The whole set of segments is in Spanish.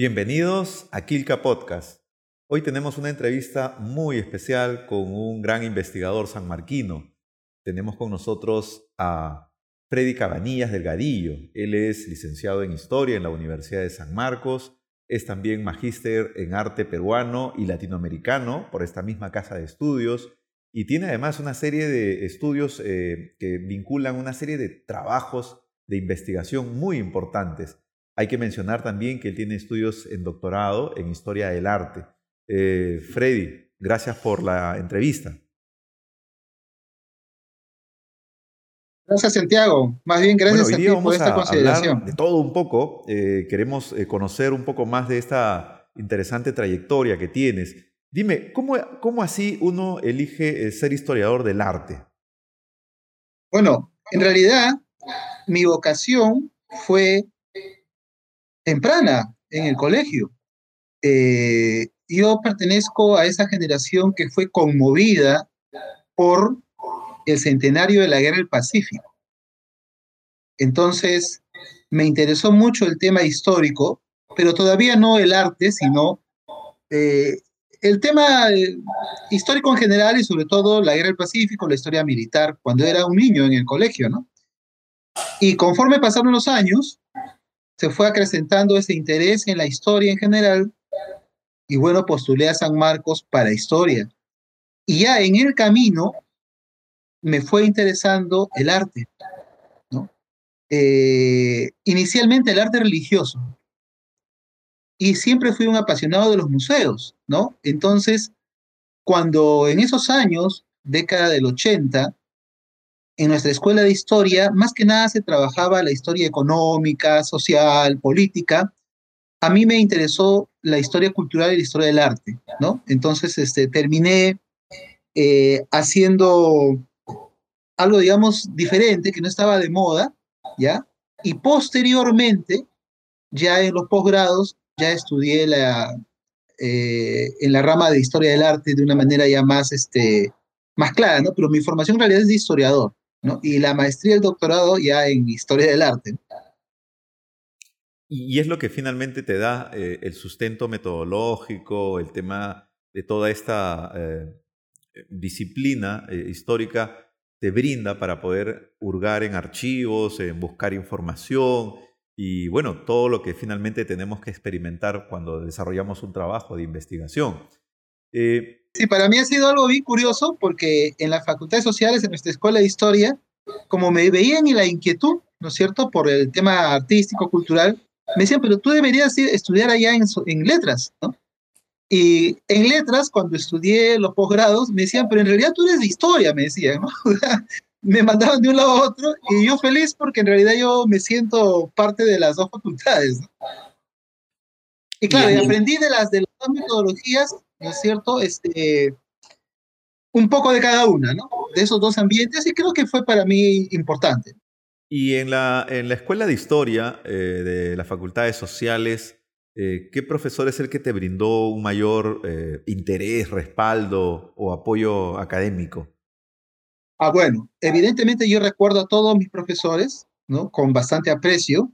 Bienvenidos a Kilka Podcast. Hoy tenemos una entrevista muy especial con un gran investigador sanmarquino. Tenemos con nosotros a Freddy Cabanillas Delgadillo. Él es licenciado en Historia en la Universidad de San Marcos, es también magíster en arte peruano y latinoamericano por esta misma casa de estudios y tiene además una serie de estudios eh, que vinculan una serie de trabajos de investigación muy importantes. Hay que mencionar también que él tiene estudios en doctorado en historia del arte. Eh, Freddy, gracias por la entrevista. Gracias, Santiago. Más bien, gracias a ti por esta consideración. de todo un poco. Eh, queremos eh, conocer un poco más de esta interesante trayectoria que tienes. Dime, ¿cómo, cómo así uno elige ser historiador del arte? Bueno, en realidad, mi vocación fue temprana en el colegio. Eh, yo pertenezco a esa generación que fue conmovida por el centenario de la Guerra del Pacífico. Entonces, me interesó mucho el tema histórico, pero todavía no el arte, sino eh, el tema eh, histórico en general y sobre todo la Guerra del Pacífico, la historia militar, cuando era un niño en el colegio, ¿no? Y conforme pasaron los años, se fue acrecentando ese interés en la historia en general y bueno, postulé a San Marcos para historia. Y ya en el camino me fue interesando el arte, ¿no? Eh, inicialmente el arte religioso. Y siempre fui un apasionado de los museos, ¿no? Entonces, cuando en esos años, década del 80, en nuestra escuela de historia, más que nada se trabajaba la historia económica, social, política. A mí me interesó la historia cultural y la historia del arte, ¿no? Entonces, este, terminé eh, haciendo algo, digamos, diferente, que no estaba de moda, ¿ya? Y posteriormente, ya en los posgrados, ya estudié la, eh, en la rama de historia del arte de una manera ya más, este, más clara, ¿no? Pero mi formación en realidad es de historiador. Y la maestría y el doctorado ya en historia del arte. Y es lo que finalmente te da eh, el sustento metodológico, el tema de toda esta eh, disciplina eh, histórica te brinda para poder hurgar en archivos, en buscar información y bueno, todo lo que finalmente tenemos que experimentar cuando desarrollamos un trabajo de investigación. Sí, para mí ha sido algo bien curioso porque en la Facultad de Sociales, en nuestra escuela de historia, como me veían en la inquietud, ¿no es cierto?, por el tema artístico, cultural, me decían, pero tú deberías estudiar allá en, en letras, ¿no? Y en letras, cuando estudié los posgrados, me decían, pero en realidad tú eres de historia, me decían, ¿no? me mandaban de un lado a otro y yo feliz porque en realidad yo me siento parte de las dos facultades. ¿no? Y claro, y aprendí de las, de las dos metodologías ¿no es cierto? Este, un poco de cada una, ¿no? De esos dos ambientes y creo que fue para mí importante. Y en la, en la Escuela de Historia eh, de las Facultades Sociales, eh, ¿qué profesor es el que te brindó un mayor eh, interés, respaldo o apoyo académico? Ah, bueno, evidentemente yo recuerdo a todos mis profesores, ¿no? Con bastante aprecio,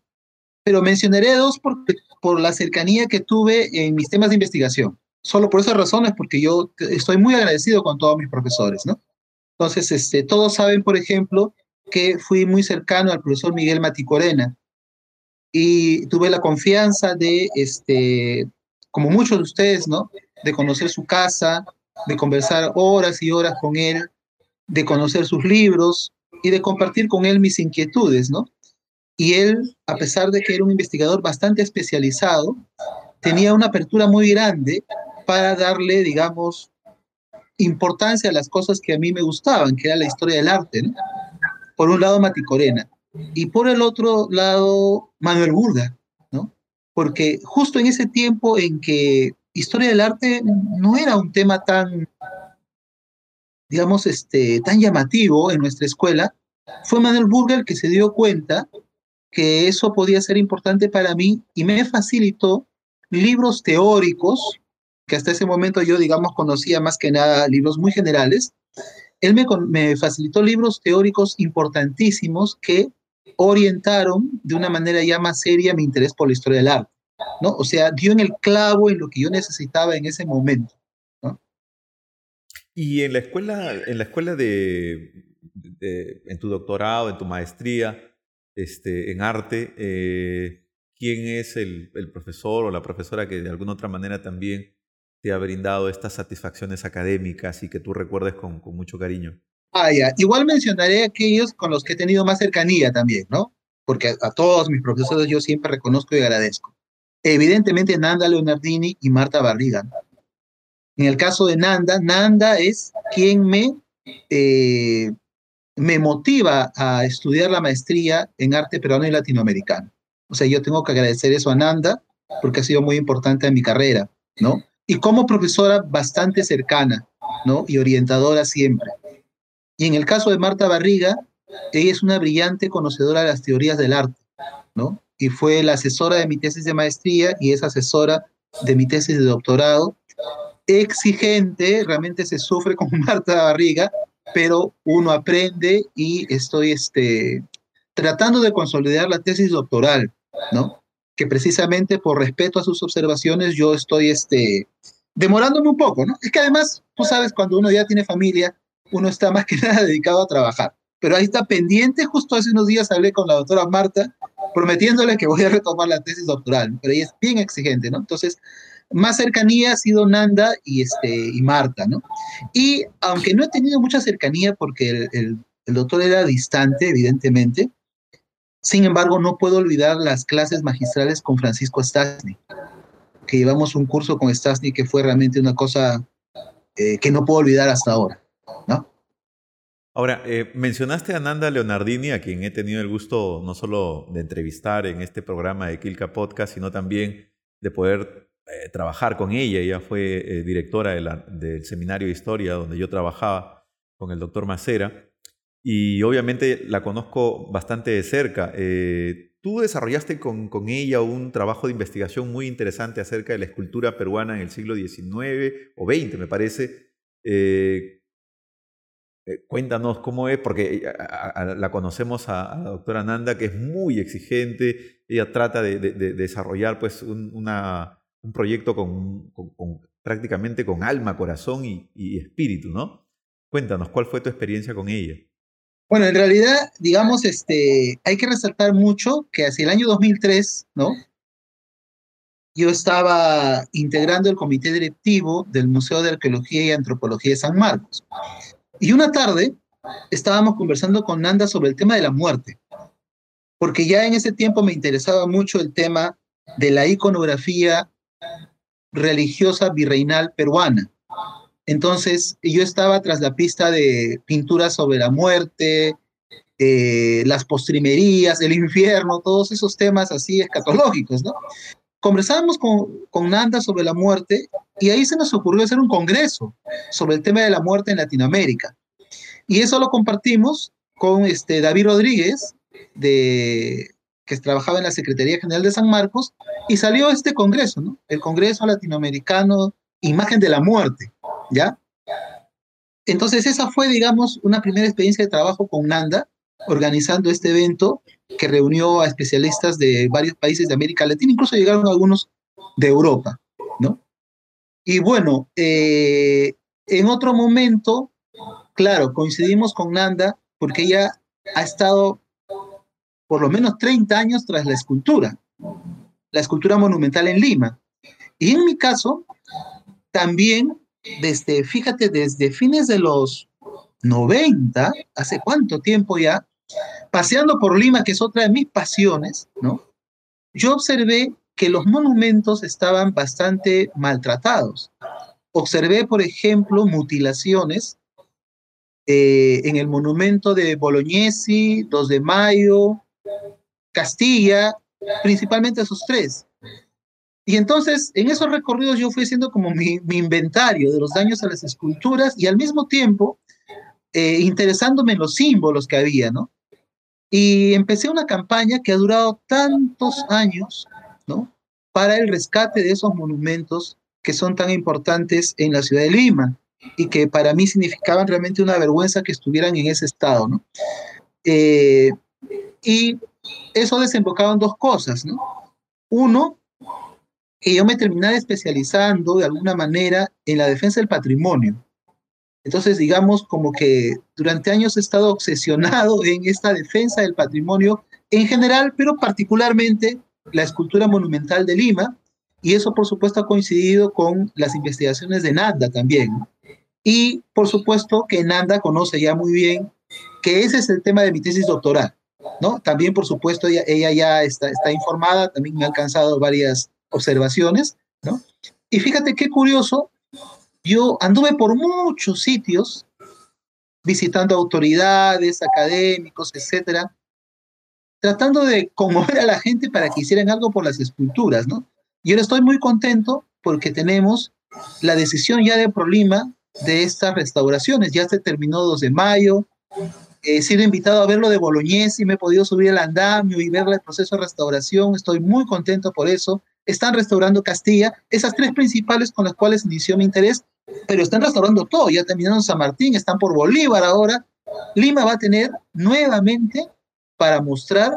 pero mencionaré dos por, por la cercanía que tuve en mis temas de investigación solo por esas razones, porque yo estoy muy agradecido con todos mis profesores, ¿no? Entonces, este, todos saben, por ejemplo, que fui muy cercano al profesor Miguel Maticorena y tuve la confianza de, este, como muchos de ustedes, ¿no? De conocer su casa, de conversar horas y horas con él, de conocer sus libros y de compartir con él mis inquietudes, ¿no? Y él, a pesar de que era un investigador bastante especializado, tenía una apertura muy grande para darle, digamos, importancia a las cosas que a mí me gustaban, que era la historia del arte. ¿no? Por un lado, Maticorena, y por el otro lado, Manuel Burga, ¿no? Porque justo en ese tiempo en que historia del arte no era un tema tan, digamos, este, tan llamativo en nuestra escuela, fue Manuel Burga el que se dio cuenta que eso podía ser importante para mí y me facilitó libros teóricos que hasta ese momento yo, digamos, conocía más que nada libros muy generales, él me, me facilitó libros teóricos importantísimos que orientaron de una manera ya más seria mi interés por la historia del arte. ¿no? O sea, dio en el clavo en lo que yo necesitaba en ese momento, ¿no? Y en la escuela, en la escuela de, en tu doctorado, en tu maestría, este, en arte, eh, ¿quién es el, el, profesor o la profesora que de alguna otra manera también te ha brindado estas satisfacciones académicas y que tú recuerdes con, con mucho cariño? Ah, ya. Igual mencionaré aquellos con los que he tenido más cercanía también, ¿no? Porque a, a todos mis profesores yo siempre reconozco y agradezco. Evidentemente Nanda Leonardini y Marta Barriga. En el caso de Nanda, Nanda es quien me, eh, me motiva a estudiar la maestría en arte peruano y latinoamericano. O sea, yo tengo que agradecer eso a Nanda porque ha sido muy importante en mi carrera, ¿no? Y como profesora bastante cercana, ¿no? Y orientadora siempre. Y en el caso de Marta Barriga, ella es una brillante conocedora de las teorías del arte, ¿no? Y fue la asesora de mi tesis de maestría y es asesora de mi tesis de doctorado. Exigente, realmente se sufre con Marta Barriga, pero uno aprende y estoy este, tratando de consolidar la tesis doctoral, ¿no? Que precisamente por respeto a sus observaciones yo estoy este, demorándome un poco, ¿no? Es que además, tú sabes, cuando uno ya tiene familia, uno está más que nada dedicado a trabajar. Pero ahí está pendiente, justo hace unos días hablé con la doctora Marta, prometiéndole que voy a retomar la tesis doctoral, pero ella es bien exigente, ¿no? Entonces, más cercanía ha sido Nanda y, este, y Marta, ¿no? Y aunque no he tenido mucha cercanía porque el, el, el doctor era distante, evidentemente, sin embargo, no puedo olvidar las clases magistrales con Francisco Stasny, que llevamos un curso con Stasny que fue realmente una cosa eh, que no puedo olvidar hasta ahora. Ahora, eh, mencionaste a Nanda Leonardini, a quien he tenido el gusto no solo de entrevistar en este programa de Kilka Podcast, sino también de poder eh, trabajar con ella. Ella fue directora del seminario de historia donde yo trabajaba con el doctor Macera y obviamente la conozco bastante de cerca. Eh, tú desarrollaste con, ella un trabajo de investigación muy interesante acerca de la escultura peruana en el siglo XIX o XX, me parece. Eh, eh, cuéntanos cómo es, porque a, a, la conocemos a, a, la doctora Nanda, que es muy exigente, ella trata de, de, de desarrollar pues un, proyecto con, con, prácticamente con alma, corazón y, y, espíritu, ¿no? Cuéntanos, ¿cuál fue tu experiencia con ella? Bueno, en realidad, digamos, este, hay que resaltar mucho que hacia el año 2003, ¿no? Yo estaba integrando el comité directivo del Museo de Arqueología y Antropología de San Marcos. Y una tarde estábamos conversando con Nanda sobre el tema de la muerte, porque ya en ese tiempo me interesaba mucho el tema de la iconografía religiosa virreinal peruana. Entonces yo estaba tras la pista de pinturas sobre la muerte, eh, las postrimerías, el infierno, todos esos temas así escatológicos, ¿no? Conversábamos con, con Nanda sobre la muerte y ahí se nos ocurrió hacer un congreso sobre el tema de la muerte en Latinoamérica. Y eso lo compartimos con este David Rodríguez, de, que trabajaba en la Secretaría General de San Marcos, y salió este congreso, ¿no? El Congreso Latinoamericano Imagen de la Muerte, ¿ya? Entonces esa fue, digamos, una primera experiencia de trabajo con Nanda, organizando este evento que reunió a especialistas de varios países de América Latina, incluso llegaron algunos de Europa, ¿no? Y bueno, eh, en otro momento, claro, coincidimos con Nanda porque ella ha estado por lo menos 30 años tras la escultura, la escultura monumental en Lima. Y en mi caso, también desde, fíjate, desde fines de los 90, hace cuánto tiempo ya, paseando por Lima, que es otra de mis pasiones, ¿no? Yo observé que los monumentos estaban bastante maltratados. Observé, por ejemplo, mutilaciones eh, en el monumento de Bolognesi, 2 de Mayo, Castilla, principalmente esos tres. Y entonces, en esos recorridos yo fui haciendo como mi, mi inventario de los daños a las esculturas y al mismo tiempo eh, interesándome en los símbolos que había, ¿no? Y empecé una campaña que ha durado tantos años, ¿no? Para el rescate de esos monumentos que son tan importantes en la ciudad de Lima y que para mí significaban realmente una vergüenza que estuvieran en ese estado, ¿no? Eh, y eso desembocaba en dos cosas, ¿no? Uno, que yo me terminara especializando de alguna manera en la defensa del patrimonio. Entonces, digamos, como que durante años he estado obsesionado en esta defensa del patrimonio en general, pero particularmente la escultura monumental de Lima, y eso por supuesto ha coincidido con las investigaciones de Nanda también. Y por supuesto que Nanda conoce ya muy bien que ese es el tema de mi tesis doctoral. ¿no? También, por supuesto, ella, ella ya está, está informada, también me ha alcanzado varias observaciones, ¿no? Y fíjate qué curioso, yo anduve por muchos sitios visitando autoridades, académicos, etcétera, tratando de conmover a la gente para que hicieran algo por las esculturas, ¿no? Y ahora estoy muy contento porque tenemos la decisión ya de Prolima de estas restauraciones. Ya se terminó 2 de mayo, he sido invitado a ver lo de Bolognesi, me he podido subir el andamio y ver el proceso de restauración, estoy muy contento por eso. Están restaurando Castilla, esas tres principales con las cuales inició mi interés, pero están restaurando todo, ya terminaron San Martín, están por Bolívar ahora. Lima va a tener nuevamente para mostrar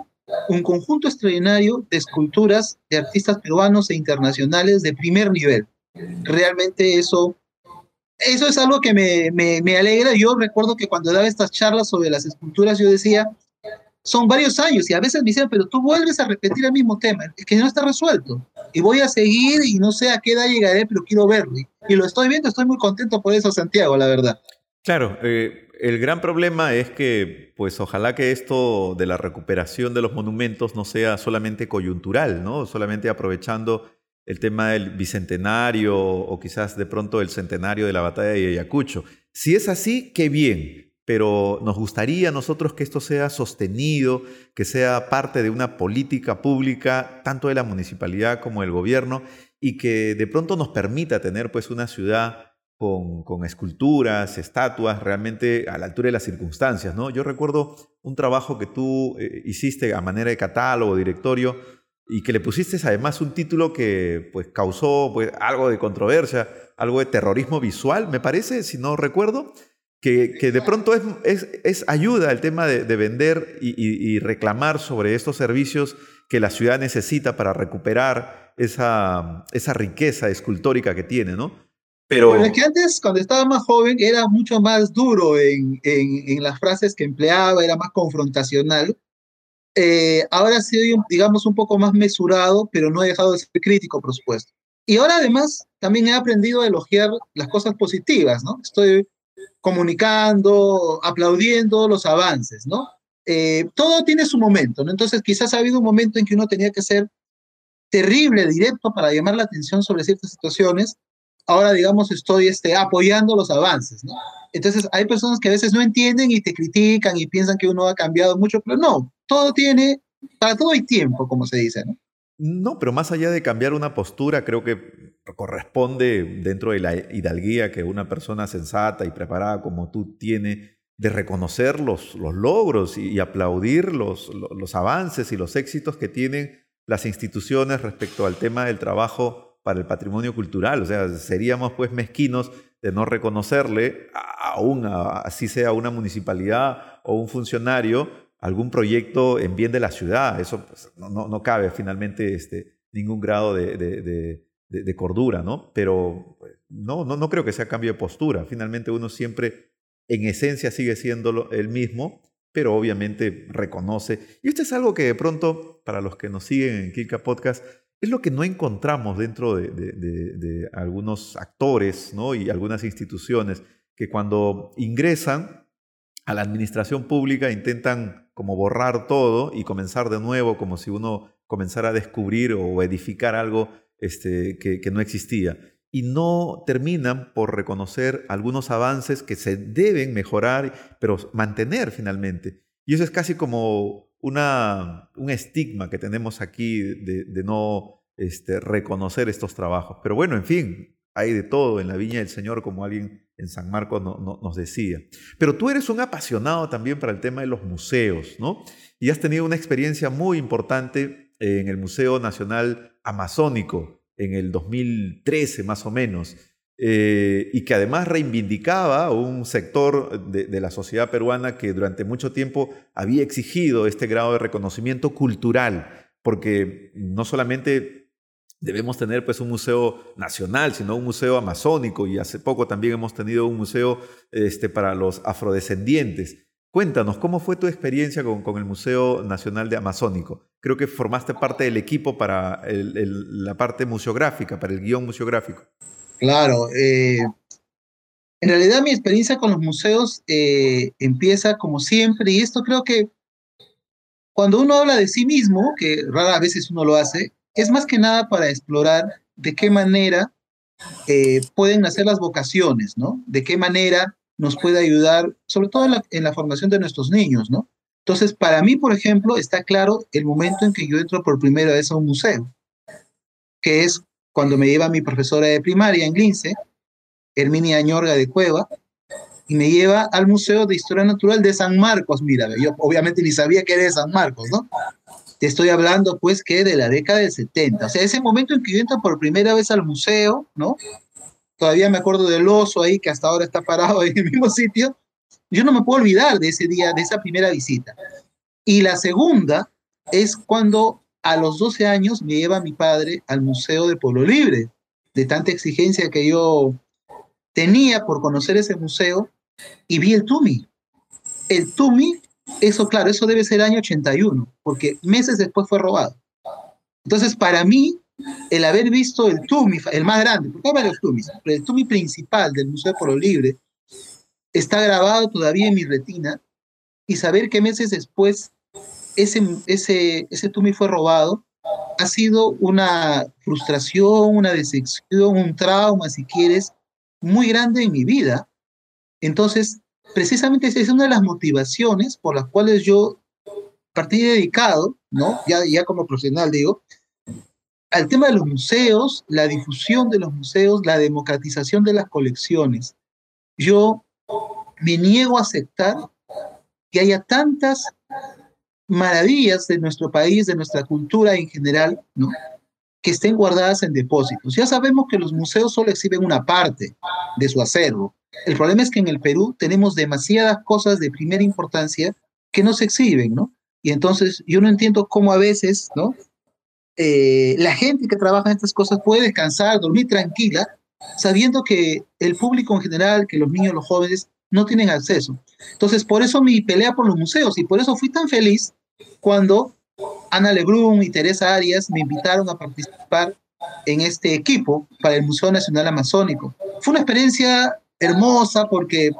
un conjunto extraordinario de esculturas de artistas peruanos e internacionales de primer nivel. Realmente eso eso es algo que me, me, me, alegra. Yo recuerdo que cuando daba estas charlas sobre las esculturas, yo decía, son varios años y a veces me decían, pero tú vuelves a repetir el mismo tema, es que no está resuelto. Y voy a seguir y no sé a qué edad llegaré, pero quiero verlo. Y lo estoy viendo, estoy muy contento por eso, Santiago, la verdad. Claro, eh, el gran problema es que, pues ojalá que esto de la recuperación de los monumentos no sea solamente coyuntural, ¿no? Solamente aprovechando el tema del bicentenario o quizás de pronto el centenario de la batalla de Ayacucho. Si es así, qué bien, pero nos gustaría a nosotros que esto sea sostenido, que sea parte de una política pública, tanto de la municipalidad como del gobierno, y que de pronto nos permita tener pues una ciudad con, esculturas, estatuas, realmente a la altura de las circunstancias. ¿no? Yo recuerdo un trabajo que tú eh, hiciste a manera de catálogo, directorio, y que le pusiste además un título que pues, causó pues, algo de controversia, algo de terrorismo visual, me parece, si no recuerdo, que, de pronto es, ayuda al tema de, de vender y, reclamar sobre estos servicios que la ciudad necesita para recuperar esa, riqueza escultórica que tiene, ¿no? Pero bueno, es que antes, cuando estaba más joven, era mucho más duro en las frases que empleaba, era más confrontacional. Eh, ahora sí, digamos, un poco más mesurado, pero no he dejado de ser crítico, por supuesto. Y ahora además también he aprendido a elogiar las cosas positivas, ¿no? Estoy comunicando, aplaudiendo los avances, ¿no? Eh, todo tiene su momento, ¿no? Entonces quizás ha habido un momento en que uno tenía que ser terrible, directo para llamar la atención sobre ciertas situaciones. Ahora, digamos, estoy este, apoyando los avances, ¿no? Entonces hay personas que a veces no entienden y te critican y piensan que uno ha cambiado mucho, pero no, todo tiene, para todo hay tiempo, como se dice, ¿no? No, pero más allá de cambiar una postura, creo que corresponde dentro de la hidalguía que una persona sensata y preparada como tú tiene de reconocer los, los logros y, y aplaudir los, los, avances y los éxitos que tienen las instituciones respecto al tema del trabajo para el patrimonio cultural. O sea, seríamos pues mezquinos de no reconocerle, aún así sea una municipalidad o un funcionario, algún proyecto en bien de la ciudad. Eso pues, no, no, cabe finalmente este, ningún grado de, de, cordura, ¿no? Pero pues, no, no, no creo que sea cambio de postura. Finalmente uno siempre, en esencia, sigue siendo el mismo, pero obviamente reconoce. Y esto es algo que de pronto, para los que nos siguen en Kilka Podcast, es lo que no encontramos dentro de, de, de, de, algunos actores ¿no? y algunas instituciones que cuando ingresan a la administración pública intentan como borrar todo y comenzar de nuevo como si uno comenzara a descubrir o edificar algo este, que, no existía. Y no terminan por reconocer algunos avances que se deben mejorar, pero mantener finalmente. Y eso es casi como una, un estigma que tenemos aquí de, de no este, reconocer estos trabajos. Pero bueno, en fin, hay de todo en la viña del Señor, como alguien en San Marcos no, no, nos decía. Pero tú eres un apasionado también para el tema de los museos, ¿no? Y has tenido una experiencia muy importante en el Museo Nacional Amazónico en el 2013 más o menos, eh, y que además reivindicaba un sector de, la sociedad peruana que durante mucho tiempo había exigido este grado de reconocimiento cultural, porque no solamente debemos tener pues un museo nacional, sino un museo amazónico y hace poco también hemos tenido un museo este, para los afrodescendientes. Cuéntanos, ¿cómo fue tu experiencia con, el Museo Nacional de Amazónico? Creo que formaste parte del equipo para la parte museográfica, para el guion museográfico. Claro, eh, en realidad mi experiencia con los museos eh, empieza como siempre, y esto creo que cuando uno habla de sí mismo, que rara veces uno lo hace, es más que nada para explorar de qué manera eh, pueden nacer las vocaciones, ¿no? De qué manera nos puede ayudar, sobre todo en la, formación de nuestros niños, ¿no? Entonces, para mí, por ejemplo, está claro el momento en que yo entro por primera vez a un museo, que es cuando me lleva mi profesora de primaria en Lince, Herminia Añorga de Cueva, y me lleva al Museo de Historia Natural de San Marcos. Mira, yo obviamente ni sabía que era de San Marcos, ¿no? Te estoy hablando, pues, que de la década del 70. O sea, ese momento en que yo entro por primera vez al museo, ¿no? todavía me acuerdo del oso ahí que hasta ahora está parado en el mismo sitio. Yo no me puedo olvidar de ese día, de esa primera visita. Y la segunda es cuando a los 12 años me lleva mi padre al Museo de Pueblo Libre, de tanta exigencia que yo tenía por conocer ese museo, y vi el Tumi. El Tumi, eso claro, eso debe ser año 81, porque meses después fue robado. Entonces, para mí, el haber visto el Tumi, el más grande, porque hay varios Tumis, pero el Tumi principal del Museo de Polo Libre está grabado todavía en mi retina y saber que meses después ese, ese, ese Tumi fue robado ha sido una frustración, una decepción, un trauma, si quieres, muy grande en mi vida. Entonces, precisamente esa es una de las motivaciones por las cuales yo partí dedicado, ¿no? Ya, ya como profesional digo, al tema de los museos, la difusión de los museos, la democratización de las colecciones. Yo me niego a aceptar que haya tantas maravillas de nuestro país, de nuestra cultura en general, ¿no? Que estén guardadas en depósitos. Ya sabemos que los museos solo exhiben una parte de su acervo. El problema es que en el Perú tenemos demasiadas cosas de primera importancia que no se exhiben, ¿no? Y entonces yo no entiendo cómo a veces, ¿no? Eh, la gente que trabaja en estas cosas puede descansar, dormir tranquila, sabiendo que el público en general, que los niños, los jóvenes, no tienen acceso. Entonces, por eso mi pelea por los museos y por eso fui tan feliz cuando Ana Lebrun y Teresa Arias me invitaron a participar en este equipo para el Museo Nacional Amazónico. Fue una experiencia hermosa porque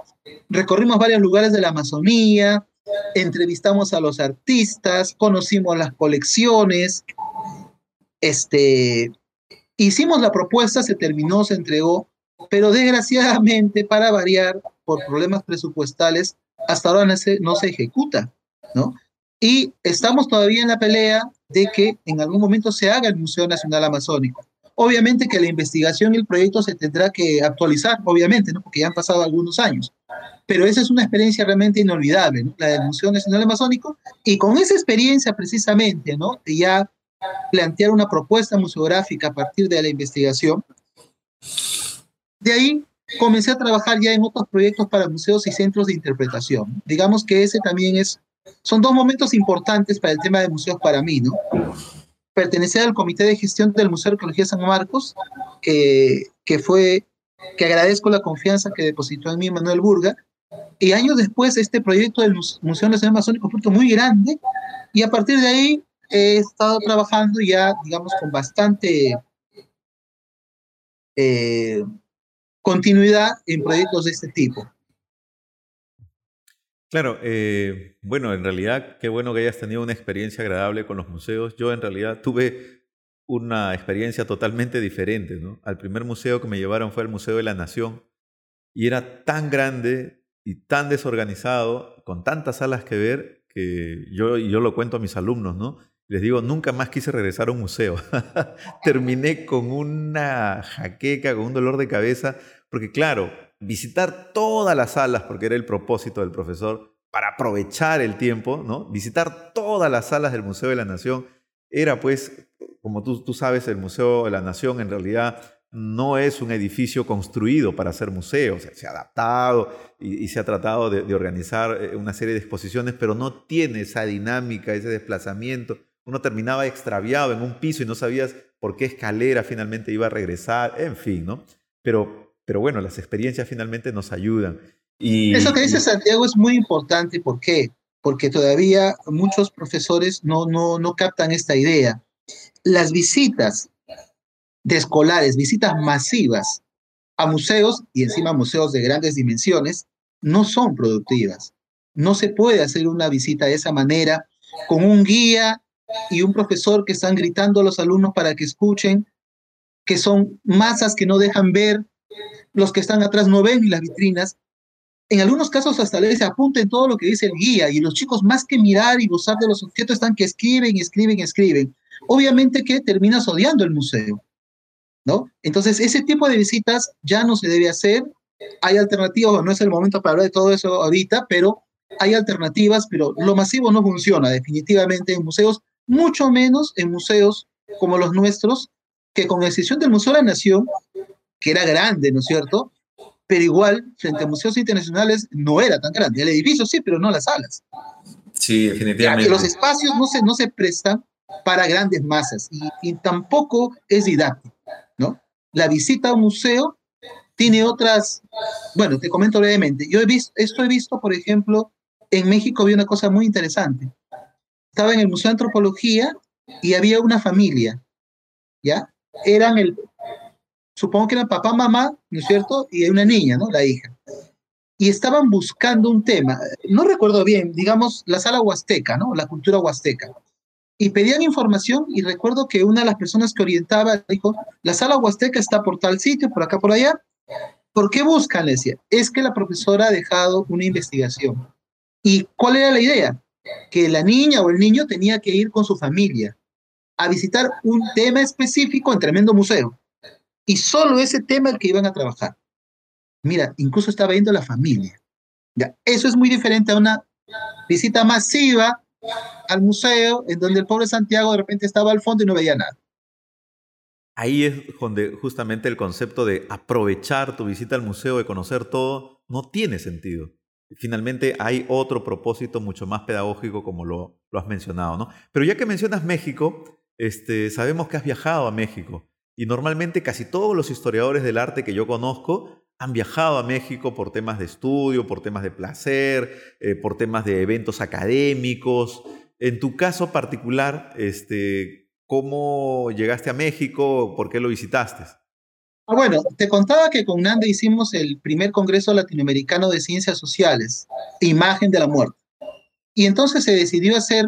recorrimos varios lugares de la Amazonía, entrevistamos a los artistas, conocimos las colecciones, este, hicimos la propuesta, se terminó, se entregó, pero desgraciadamente, para variar, por problemas presupuestales, hasta ahora no se, no se ejecuta, ¿no? Y estamos todavía en la pelea de que en algún momento se haga el Museo Nacional Amazónico. Obviamente que la investigación y el proyecto se tendrá que actualizar, obviamente, ¿no? porque ya han pasado algunos años. Pero esa es una experiencia realmente inolvidable, ¿no? la del Museo Nacional Amazónico. Y con esa experiencia precisamente, ¿no? ya plantear una propuesta museográfica a partir de la investigación. De ahí comencé a trabajar ya en otros proyectos para museos y centros de interpretación. Digamos que ese también es, son dos momentos importantes para el tema de museos para mí, ¿no? Pertenecer al comité de gestión del Museo de Arqueología San Marcos, que, que fue, que agradezco la confianza que depositó en mí Manuel Burga, y años después este proyecto del Museo Nacional Amazónico fue muy grande, y a partir de ahí he estado trabajando ya, digamos, con bastante eh, continuidad en proyectos de este tipo. Claro, eh, bueno, en realidad qué bueno que hayas tenido una experiencia agradable con los museos. Yo en realidad tuve una experiencia totalmente diferente. ¿no? Al primer museo que me llevaron fue el Museo de la Nación y era tan grande y tan desorganizado, con tantas salas que ver, que yo, yo lo cuento a mis alumnos, ¿no? Les digo, nunca más quise regresar a un museo. Terminé con una jaqueca, con un dolor de cabeza, porque claro, visitar todas las salas, porque era el propósito del profesor, para aprovechar el tiempo, ¿no? Visitar todas las salas del Museo de la Nación era pues, como tú, tú sabes, el Museo de la Nación en realidad no es un edificio construido para ser museo, se ha adaptado y, se ha tratado de, organizar eh, una serie de exposiciones, pero no tiene esa dinámica, ese desplazamiento uno terminaba extraviado en un piso y no sabías por qué Escalera finalmente iba a regresar, en fin, ¿no? Pero, pero bueno, las experiencias finalmente nos ayudan. Y, Eso que dice Santiago es muy importante, ¿por qué? Porque todavía muchos profesores no, no, no captan esta idea. Las visitas de escolares, visitas masivas a museos y encima museos de grandes dimensiones, no son productivas. No se puede hacer una visita de esa manera con un guía y un profesor que están gritando a los alumnos para que escuchen, que son masas que no dejan ver, los que están atrás no ven las vitrinas. En algunos casos hasta les apunten todo lo que dice el guía y los chicos más que mirar y gozar de los objetos están que escriben, escriben, escriben. Obviamente que terminas odiando el museo, ¿no? Entonces ese tipo de visitas ya no se debe hacer. Hay alternativas, no es el momento para hablar de todo eso ahorita, pero hay alternativas, pero lo masivo no funciona definitivamente en museos mucho menos en museos como los nuestros, que con excepción del Museo de la Nación, que era grande, ¿no es cierto? Pero igual, frente a museos internacionales, no era tan grande. El edificio sí, pero no las salas. Sí, definitivamente. los espacios no se, no se prestan para grandes masas y, tampoco es didáctico, ¿no? La visita a un museo tiene otras, bueno, te comento brevemente. Yo he visto, esto he visto, por ejemplo, en México había una cosa muy interesante estaba en el Museo de Antropología y había una familia, ¿ya? Eran el, supongo que eran papá, mamá, ¿no es cierto? Y una niña, ¿no? La hija. Y estaban buscando un tema, no recuerdo bien, digamos, la sala huasteca, ¿no? La cultura huasteca. Y pedían información y recuerdo que una de las personas que orientaba dijo, la sala huasteca está por tal sitio, por acá, por allá. ¿Por qué buscan? Le decía, es que la profesora ha dejado una investigación. ¿Y cuál era la idea? que la niña o el niño tenía que ir con su familia a visitar un tema específico en tremendo museo. Y solo ese tema el que iban a trabajar. Mira, incluso estaba yendo la familia. Ya, eso es muy diferente a una visita masiva al museo en donde el pobre Santiago de repente estaba al fondo y no veía nada. Ahí es donde justamente el concepto de aprovechar tu visita al museo, de conocer todo, no tiene sentido. Finalmente hay otro propósito mucho más pedagógico como lo, lo has mencionado, ¿no? Pero ya que mencionas México, este, sabemos que has viajado a México y normalmente casi todos los historiadores del arte que yo conozco han viajado a México por temas de estudio, por temas de placer, eh, por temas de eventos académicos. En tu caso particular, este, ¿cómo llegaste a México? ¿Por qué lo visitaste? Ah, bueno, te contaba que con Nanda hicimos el primer Congreso Latinoamericano de Ciencias Sociales, Imagen de la Muerte. Y entonces se decidió hacer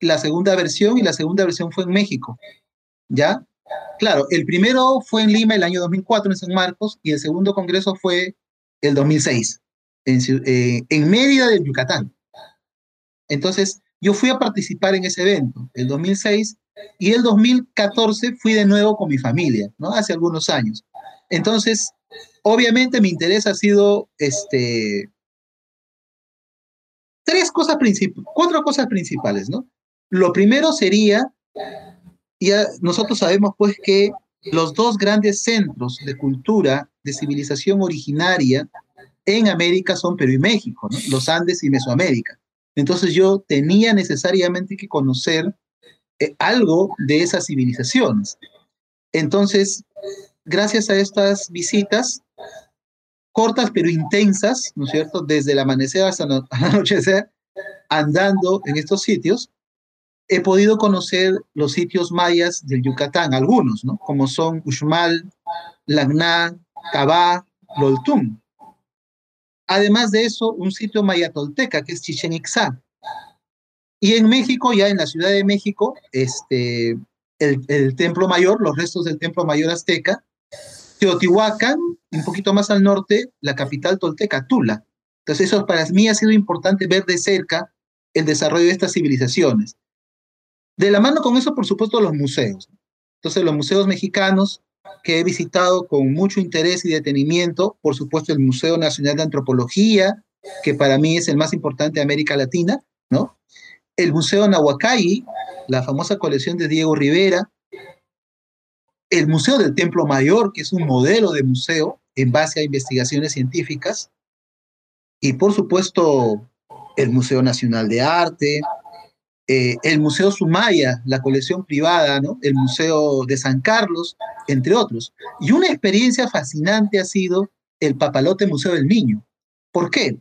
la segunda versión y la segunda versión fue en México. ¿Ya? Claro, el primero fue en Lima el año 2004 en San Marcos y el segundo congreso fue el 2006 en, eh, en Mérida del Yucatán. Entonces, yo fui a participar en ese evento, el 2006, y el 2014 fui de nuevo con mi familia, ¿no? Hace algunos años. Entonces, obviamente mi interés ha sido, este, tres cosas principales, cuatro cosas principales, ¿no? Lo primero sería, ya nosotros sabemos pues que los dos grandes centros de cultura, de civilización originaria en América son Perú y México, los Andes y Mesoamérica. Entonces yo tenía necesariamente que conocer eh, algo de esas civilizaciones. Entonces, gracias a estas visitas, cortas pero intensas, ¿no es cierto? Desde el amanecer hasta el anochecer, andando en estos sitios, he podido conocer los sitios mayas del Yucatán, algunos, ¿no? Como son Uxmal, Lagná, Cabá, Loltum. Además de eso, un sitio maya tolteca, que es Chichen Itzá, y en México, ya en la Ciudad de México, este, el, Templo Mayor, los restos del Templo Mayor Azteca, Teotihuacán, un poquito más al norte, la capital tolteca, Tula. Entonces eso para mí ha sido importante ver de cerca el desarrollo de estas civilizaciones. De la mano con eso, por supuesto, los museos. Entonces los museos mexicanos que he visitado con mucho interés y detenimiento, por supuesto el Museo Nacional de Antropología, que para mí es el más importante de América Latina, ¿no? el Museo Nahuacay, la famosa colección de Diego Rivera, el Museo del Templo Mayor, que es un modelo de museo en base a investigaciones científicas, y por supuesto el Museo Nacional de Arte, eh, el Museo Sumaya, la colección privada, el Museo de San Carlos, entre otros. Y una experiencia fascinante ha sido el Papalote Museo del Niño. ¿Por qué?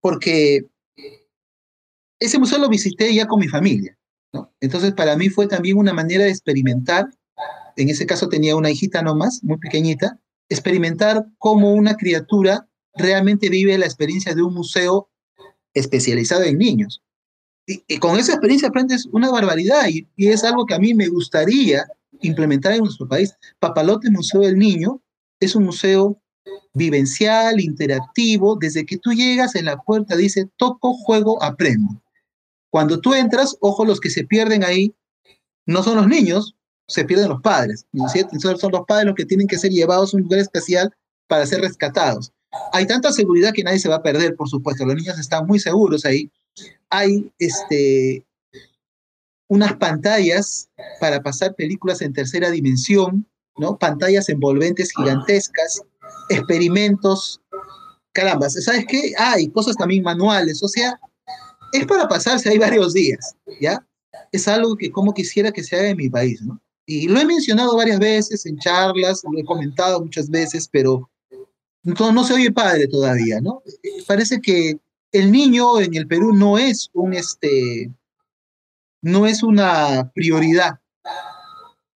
Porque ese museo lo visité ya con mi familia. Entonces, para mí fue también una manera de experimentar. En ese caso tenía una hijita nomás, muy pequeñita, experimentar cómo una criatura realmente vive la experiencia de un museo especializado en niños. Y, con esa experiencia aprendes una barbaridad y, es algo que a mí me gustaría implementar en nuestro país. Papalote Museo del Niño es un museo vivencial, interactivo, desde que tú llegas en la puerta dice toco, juego, aprendo. Cuando tú entras, ojo, los que se pierden ahí no son los niños, se pierden los padres, ¿no es cierto? son los padres los que tienen que ser llevados a un lugar especial para ser rescatados. Hay tanta seguridad que nadie se va a perder, por supuesto. Los niños están muy seguros ahí. Hay este, unas pantallas para pasar películas en tercera dimensión, ¿no? Pantallas envolventes gigantescas, experimentos. Caramba, ¿sabes qué? Hay cosas también manuales, o sea, es para pasarse ahí varios días, ¿ya? Es algo que como quisiera que se haga en mi país, ¿no? Y lo he mencionado varias veces en charlas, lo he comentado muchas veces, pero no, no se oye padre todavía, ¿no? Parece que el niño en el Perú no es un, este, no es una prioridad.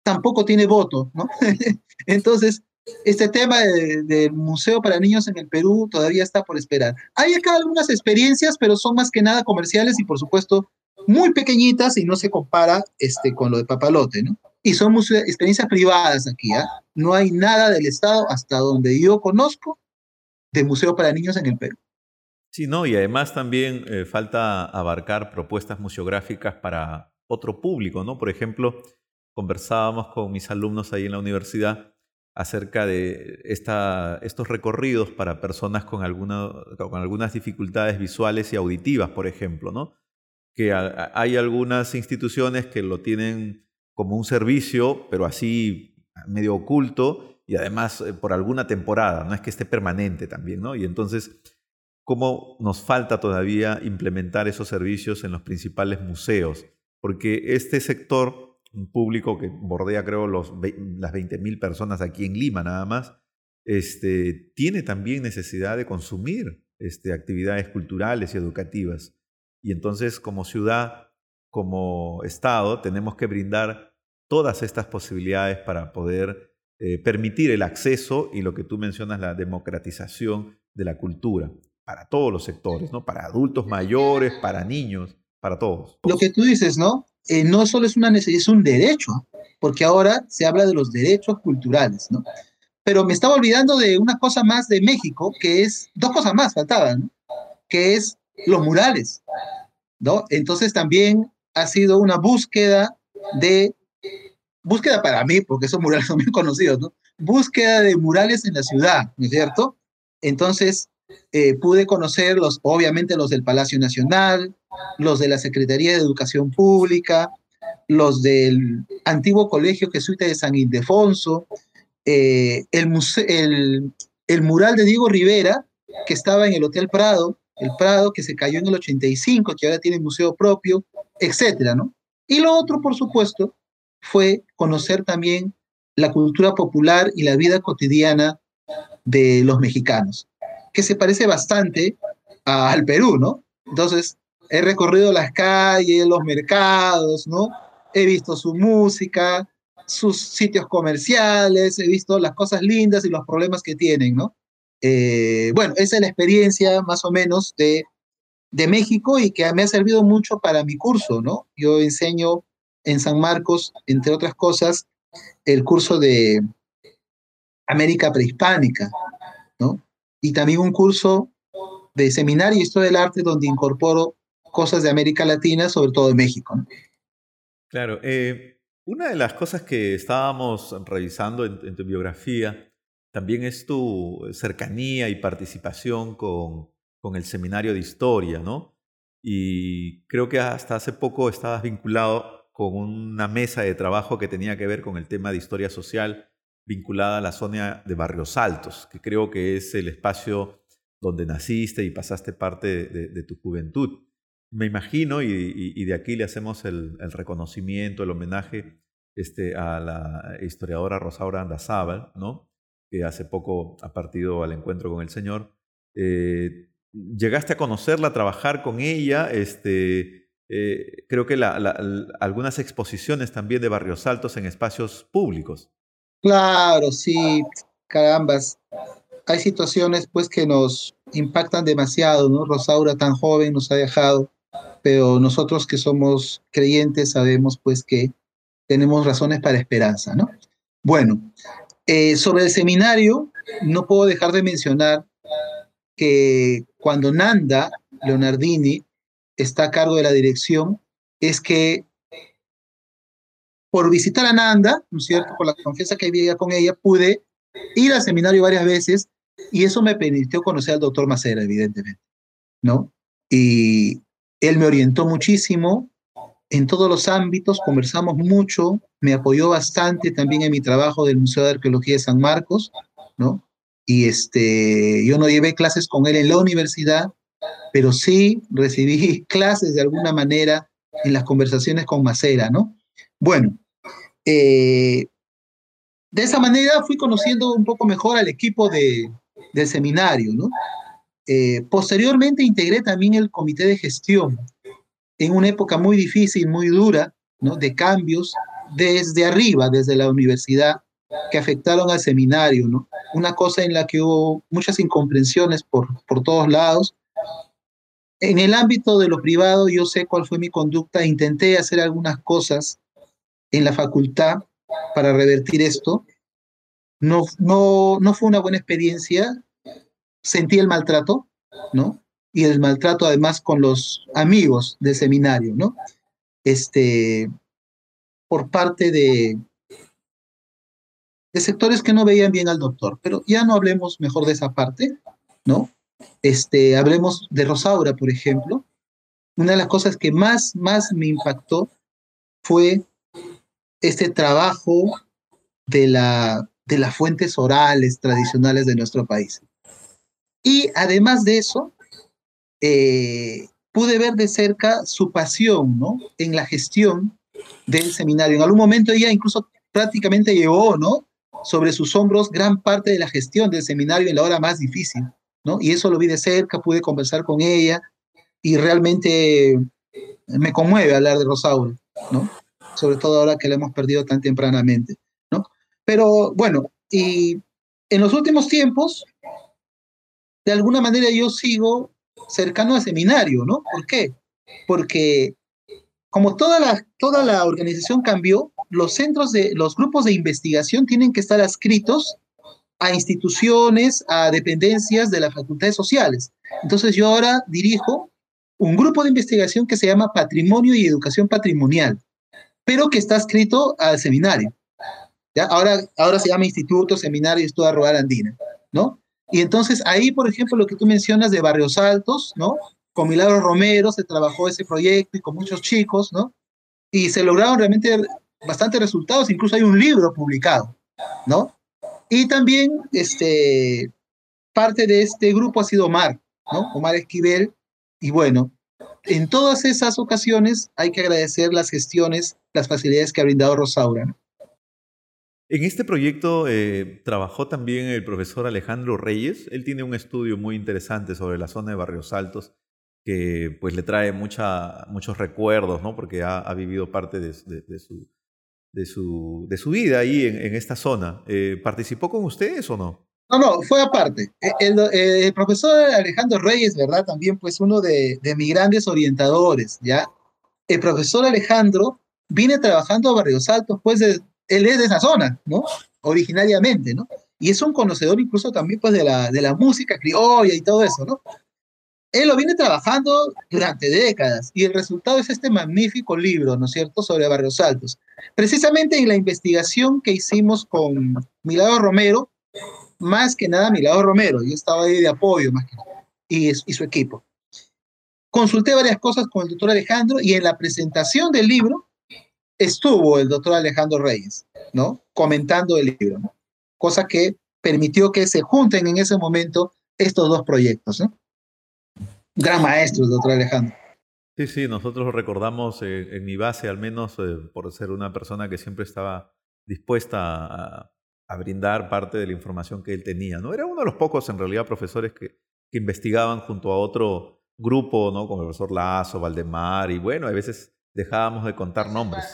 Tampoco tiene voto, ¿no? Entonces, este tema del Museo para Niños en el Perú todavía está por esperar. Hay acá algunas experiencias, pero son más que nada comerciales y por supuesto muy pequeñitas y no se compara este, con lo de Papalote, ¿no? Y son experiencias privadas aquí, ¿ah? No hay nada del Estado hasta donde yo conozco de Museo para Niños en el Perú. Sí, no, y además también eh, falta abarcar propuestas museográficas para otro público, ¿no? Por ejemplo, conversábamos con mis alumnos ahí en la universidad acerca de estos recorridos para personas con algunas dificultades visuales y auditivas, por ejemplo, ¿no? que hay algunas instituciones que lo tienen como un servicio, pero así medio oculto y además eh, por alguna temporada, no es que esté permanente también, ¿no? Y entonces, ¿cómo nos falta todavía implementar esos servicios en los principales museos? Porque este sector un público que bordea, creo, los, las 20.000 personas aquí en Lima nada más, este, tiene también necesidad de consumir este, actividades culturales y educativas. Y entonces, como ciudad, como Estado, tenemos que brindar todas estas posibilidades para poder eh, permitir el acceso y lo que tú mencionas, la democratización de la cultura para todos los sectores, ¿no? Para adultos mayores, para niños, para todos. Lo que tú dices, ¿no? Eh, no solo es una necesidad, es un derecho, porque ahora se habla de los derechos culturales, ¿no? Pero me estaba olvidando de una cosa más de México, que es, dos cosas más faltaban, ¿no? que es los murales, ¿no? Entonces también ha sido una búsqueda de, búsqueda para mí, porque esos murales son bien conocidos, ¿no? Búsqueda de murales en la ciudad, ¿no es cierto? Entonces, eh, pude conocer los, obviamente los del Palacio Nacional, los de la Secretaría de Educación Pública, los del antiguo Colegio Jesuita de San Ildefonso, eh, el, el, mural de Diego Rivera, que estaba en el Hotel Prado, el Prado que se cayó en el 85, que ahora tiene museo propio, etcétera, ¿no? Y lo otro, por supuesto, fue conocer también la cultura popular y la vida cotidiana de los mexicanos, que se parece bastante al Perú, ¿no? Entonces, he recorrido las calles, los mercados, ¿no? He visto su música, sus sitios comerciales, he visto las cosas lindas y los problemas que tienen, ¿no? Eh, bueno, esa es la experiencia más o menos de, de México y que me ha servido mucho para mi curso, ¿no? Yo enseño en San Marcos, entre otras cosas, el curso de América Prehispánica. Y también un curso de seminario y historia del arte donde incorporo cosas de América Latina, sobre todo de México. Claro. Eh, una de las cosas que estábamos revisando en, tu biografía también es tu cercanía y participación con, con, el seminario de historia, ¿no? Y creo que hasta hace poco estabas vinculado con una mesa de trabajo que tenía que ver con el tema de historia social vinculada a la zona de Barrios Altos, que creo que es el espacio donde naciste y pasaste parte de tu juventud. me imagino, y, de aquí le hacemos el, reconocimiento, el homenaje este, a la historiadora Rosaura Andazábal, ¿no? que hace poco ha partido al encuentro con el Señor. Eh, llegaste a conocerla, a trabajar con ella, este, eh, creo que algunas exposiciones también de Barrios Altos en espacios públicos. Claro, sí, carambas. Hay situaciones pues que nos impactan demasiado, ¿no? Rosaura tan joven nos ha dejado, pero nosotros que somos creyentes sabemos pues que tenemos razones para esperanza, ¿no? Bueno, eh, sobre el seminario, no puedo dejar de mencionar que cuando Nanda Leonardini está a cargo de la dirección, es que por visitar a Nanda, ¿no es cierto? Por la confianza que había con ella, pude ir al seminario varias veces y eso me permitió conocer al doctor Macera, evidentemente, ¿no? Y él me orientó muchísimo en todos los ámbitos, conversamos mucho, me apoyó bastante también en mi trabajo del Museo de Arqueología de San Marcos, ¿no? Y este, yo no llevé clases con él en la universidad, pero sí recibí clases de alguna manera en las conversaciones con Macera, ¿no? Bueno, eh, de esa manera fui conociendo un poco mejor al equipo de, del seminario, ¿no? Eh, posteriormente integré también el comité de gestión en una época muy difícil, muy dura, ¿no? De cambios desde arriba, desde la universidad, que afectaron al seminario, ¿no? Una cosa en la que hubo muchas incomprensiones por, por todos lados. En el ámbito de lo privado, yo sé cuál fue mi conducta, intenté hacer algunas cosas en la facultad para revertir esto. No, no, no fue una buena experiencia, sentí el maltrato, ¿no? Y el maltrato además con los amigos del seminario, ¿no? Este, por parte de, de sectores que no veían bien al doctor. Pero ya no hablemos mejor de esa parte, ¿no? Este, hablemos de Rosaura, por ejemplo. Una de las cosas que más, más me impactó fue este trabajo de, la, de las fuentes orales tradicionales de nuestro país. Y además de eso, eh, pude ver de cerca su pasión ¿no? en la gestión del seminario. En algún momento ella incluso prácticamente llevó ¿no? sobre sus hombros gran parte de la gestión del seminario en la hora más difícil, ¿no? Y eso lo vi de cerca, pude conversar con ella y realmente me conmueve hablar de Rosaura, ¿no? Sobre todo ahora que la hemos perdido tan tempranamente, ¿no? Pero bueno, y en los últimos tiempos, de alguna manera yo sigo cercano al seminario, ¿no? ¿Por qué? Porque como toda la, toda la organización cambió, los centros de los grupos de investigación tienen que estar adscritos a instituciones, a dependencias de las facultades sociales. Entonces yo ahora dirijo un grupo de investigación que se llama Patrimonio y Educación Patrimonial, pero que está adscrito al seminario. ¿ya? Ahora, ahora se llama Instituto Seminario Estudio Rural Andina, ¿no? Y entonces ahí, por ejemplo, lo que tú mencionas de Barrios Altos, ¿no? Con Milagro Romero se trabajó ese proyecto y con muchos chicos, ¿no? Y se lograron realmente bastantes resultados, incluso hay un libro publicado, ¿no? Y también este, parte de este grupo ha sido Omar, ¿no? Omar Esquivel, y bueno, en todas esas ocasiones hay que agradecer las gestiones, las facilidades que ha brindado Rosaura. En este proyecto eh, trabajó también el profesor Alejandro Reyes. Él tiene un estudio muy interesante sobre la zona de Barrios Altos que pues le trae muchos recuerdos, ¿no? Porque ha, vivido parte de su vida ahí en, esta zona. Eh, ¿Participó con ustedes o no? No, no, fue aparte. E, el, profesor Alejandro Reyes, ¿verdad? También pues uno de, de mis grandes orientadores, ¿ya? El profesor Alejandro viene trabajando a Barrios Altos, pues él es de esa zona, ¿no? Originariamente, ¿no? Y es un conocedor incluso también pues de la, de la música criolla y todo eso, ¿no? Él lo viene trabajando durante décadas y el resultado es este magnífico libro, ¿no es cierto?, sobre Barrios Altos. Precisamente en la investigación que hicimos con Milagro Romero, más que nada Milagro Romero, yo estaba ahí de apoyo más que nada, y, su equipo. Consulté varias cosas con el doctor Alejandro y en la presentación del libro estuvo el doctor Alejandro Reyes, ¿no? Comentando el libro. Cosa que permitió que se junten en ese momento estos dos proyectos, gran maestro, el doctor Alejandro. Sí, sí, nosotros lo recordamos eh, en mi base, al menos eh, por ser una persona que siempre estaba dispuesta a, brindar parte de la información que él tenía. ¿no? Era uno de los pocos, en realidad, profesores que, que investigaban junto a otro grupo, ¿no? Como el profesor Lazo, Valdemar, y bueno, a veces dejábamos de contar nombres.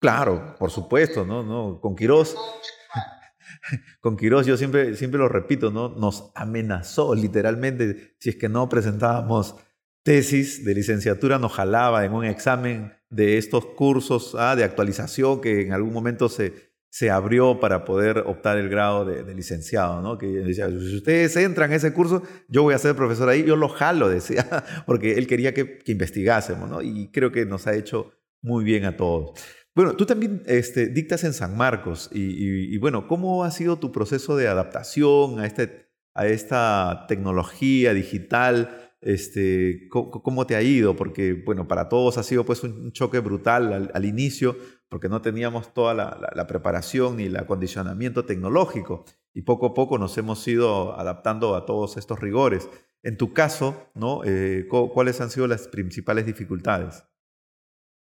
Claro, por supuesto, ¿no? no con Quirós. Con Quirós yo siempre, siempre lo repito, ¿no? Nos amenazó literalmente si es que no presentábamos tesis de licenciatura, nos jalaba en un examen de estos cursos ah, de actualización que en algún momento se, se abrió para poder optar el grado de, licenciado, ¿no? Que decía, si ustedes entran a ese curso, yo voy a ser profesor ahí, yo lo jalo, decía, porque él quería que, investigásemos, ¿no? Y creo que nos ha hecho muy bien a todos. Bueno, tú también este, dictas en San Marcos y, bueno, ¿cómo ha sido tu proceso de adaptación a, este, esta tecnología digital? Este, ¿cómo, te ha ido? Porque, bueno, para todos ha sido pues un choque brutal al inicio, porque no teníamos toda la, preparación ni el acondicionamiento tecnológico y poco a poco nos hemos ido adaptando a todos estos rigores. En tu caso, ¿no? Eh, ¿cuáles han sido las principales dificultades?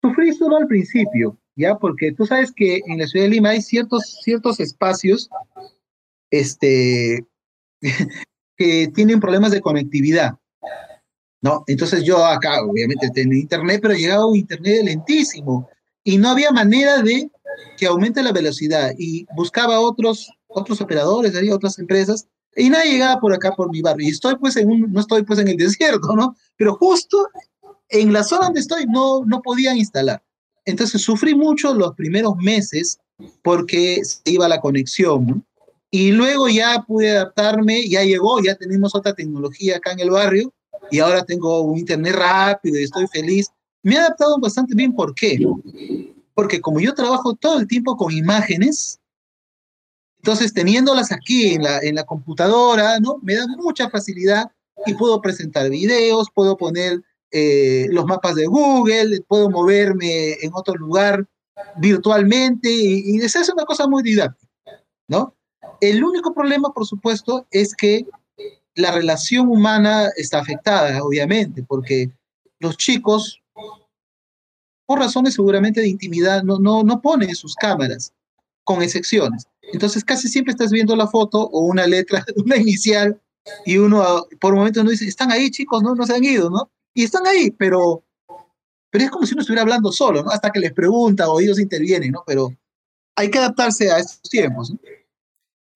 Sufrí solo al principio, ya, porque tú sabes que en la ciudad de Lima hay ciertos, ciertos espacios este, que tienen problemas de conectividad. ¿no? Entonces yo acá, obviamente, tenía internet, pero llegaba un internet lentísimo y no había manera de que aumente la velocidad y buscaba otros, otros operadores, otras empresas y nadie llegaba por acá por mi barrio. Y estoy pues en un, no estoy pues en el desierto, ¿no? Pero justo en la zona donde estoy no, no podían instalar. Entonces sufrí mucho los primeros meses porque se iba la conexión. Y luego ya pude adaptarme, ya llegó, ya tenemos otra tecnología acá en el barrio y ahora tengo un internet rápido y estoy feliz. Me he adaptado bastante bien. ¿Por qué? Porque como yo trabajo todo el tiempo con imágenes, entonces teniéndolas aquí en la, en la computadora, ¿no? Me da mucha facilidad y puedo presentar videos, puedo poner eh, los mapas de Google, puedo moverme en otro lugar virtualmente y, y esa es una cosa muy didáctica, ¿no? El único problema, por supuesto, es que la relación humana está afectada, obviamente, porque los chicos, por razones seguramente de intimidad, no, no, no ponen sus cámaras, con excepciones. Entonces casi siempre estás viendo la foto o una letra, una inicial, y uno por un momento no dice, están ahí chicos, no, no se han ido, ¿no? Y están ahí, pero, pero es como si uno estuviera hablando solo, ¿no? Hasta que les pregunta o ellos intervienen, ¿no? Pero hay que adaptarse a estos tiempos, ¿no?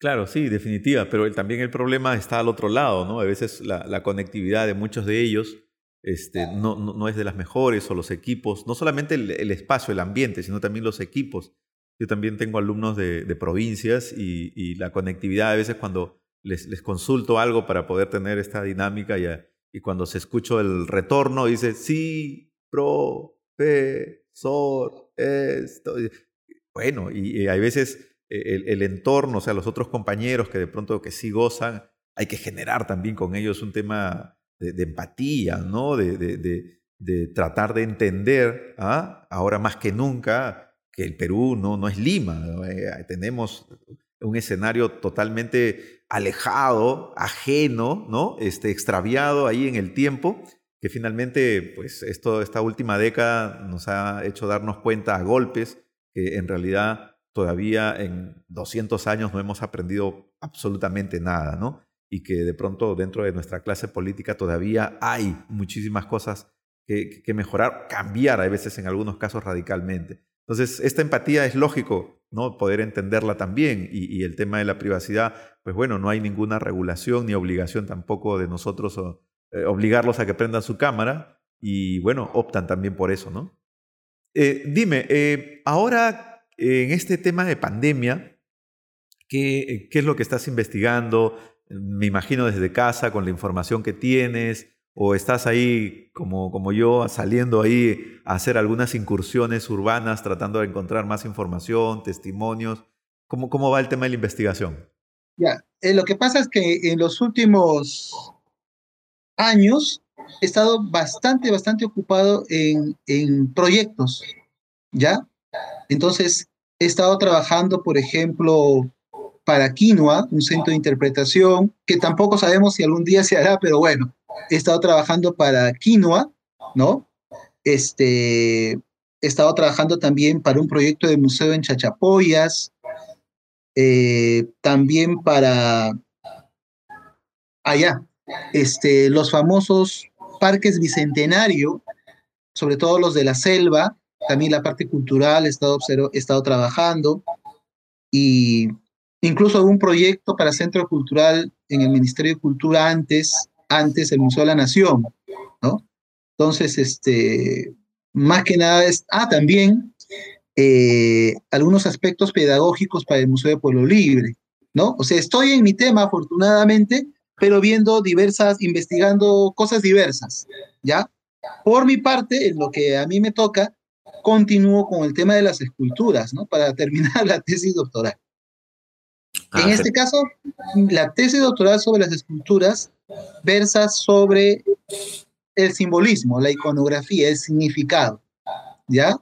Claro, sí, definitiva, pero también el problema está al otro lado, ¿no? A veces la, conectividad de muchos de ellos este, no, no, es de las mejores o los equipos, no solamente el, espacio, el ambiente, sino también los equipos. Yo también tengo alumnos de, provincias y, la conectividad a veces cuando les, les, consulto algo para poder tener esta dinámica y, y cuando se escucho el retorno dice, sí, profesor, esto. Bueno, y hay veces el, entorno, o sea, los otros compañeros que de pronto que sí gozan, hay que generar también con ellos un tema de, empatía, ¿no? De, de, tratar de entender, ¿ah? ahora más que nunca, que el Perú no, no es Lima. Eh, tenemos un escenario totalmente alejado, ajeno, ¿no? Este, extraviado ahí en el tiempo, que finalmente, pues esto, esta última década nos ha hecho darnos cuenta a golpes que en realidad todavía en 200 años no hemos aprendido absolutamente nada, ¿no? Y que de pronto dentro de nuestra clase política todavía hay muchísimas cosas que, mejorar, cambiar a veces en algunos casos radicalmente. Entonces, esta empatía es lógico, ¿no? Poder entenderla también. Y, el tema de la privacidad, pues bueno, no hay ninguna regulación ni obligación tampoco de nosotros eh, obligarlos a que prendan su cámara. Y bueno, optan también por eso, ¿no? Eh, dime, eh, ahora en este tema de pandemia, ¿qué, ¿qué, es lo que estás investigando? Me imagino desde casa, con la información que tienes, o estás ahí como, como yo, saliendo ahí a hacer algunas incursiones urbanas, tratando de encontrar más información, testimonios. ¿Cómo, cómo va el tema de la investigación? Ya, eh, lo que pasa es que en los últimos años he estado bastante, bastante ocupado en, en proyectos, ¿ya? Entonces, he estado trabajando, por ejemplo, para Quinoa, un centro de interpretación, que tampoco sabemos si algún día se hará, pero bueno, he estado trabajando para Quinoa, ¿no? Este, he estado trabajando también para un proyecto de museo en Chachapoyas, eh, también para allá, este, los famosos parques bicentenario, sobre todo los de la selva, también la parte cultural he estado, he estado trabajando y incluso un proyecto para Centro Cultural en el Ministerio de Cultura antes, antes el Museo de la Nación, ¿no? Entonces, este, más que nada es, ah, también eh, algunos aspectos pedagógicos para el Museo de Pueblo Libre, ¿no? O sea, estoy en mi tema, afortunadamente, pero viendo diversas, investigando cosas diversas, ¿ya? Por mi parte, en lo que a mí me toca, continúo con el tema de las esculturas, ¿no? Para terminar la tesis doctoral. Ah, en este caso, la tesis doctoral sobre las esculturas versa sobre el simbolismo, la iconografía, el significado, ¿ya?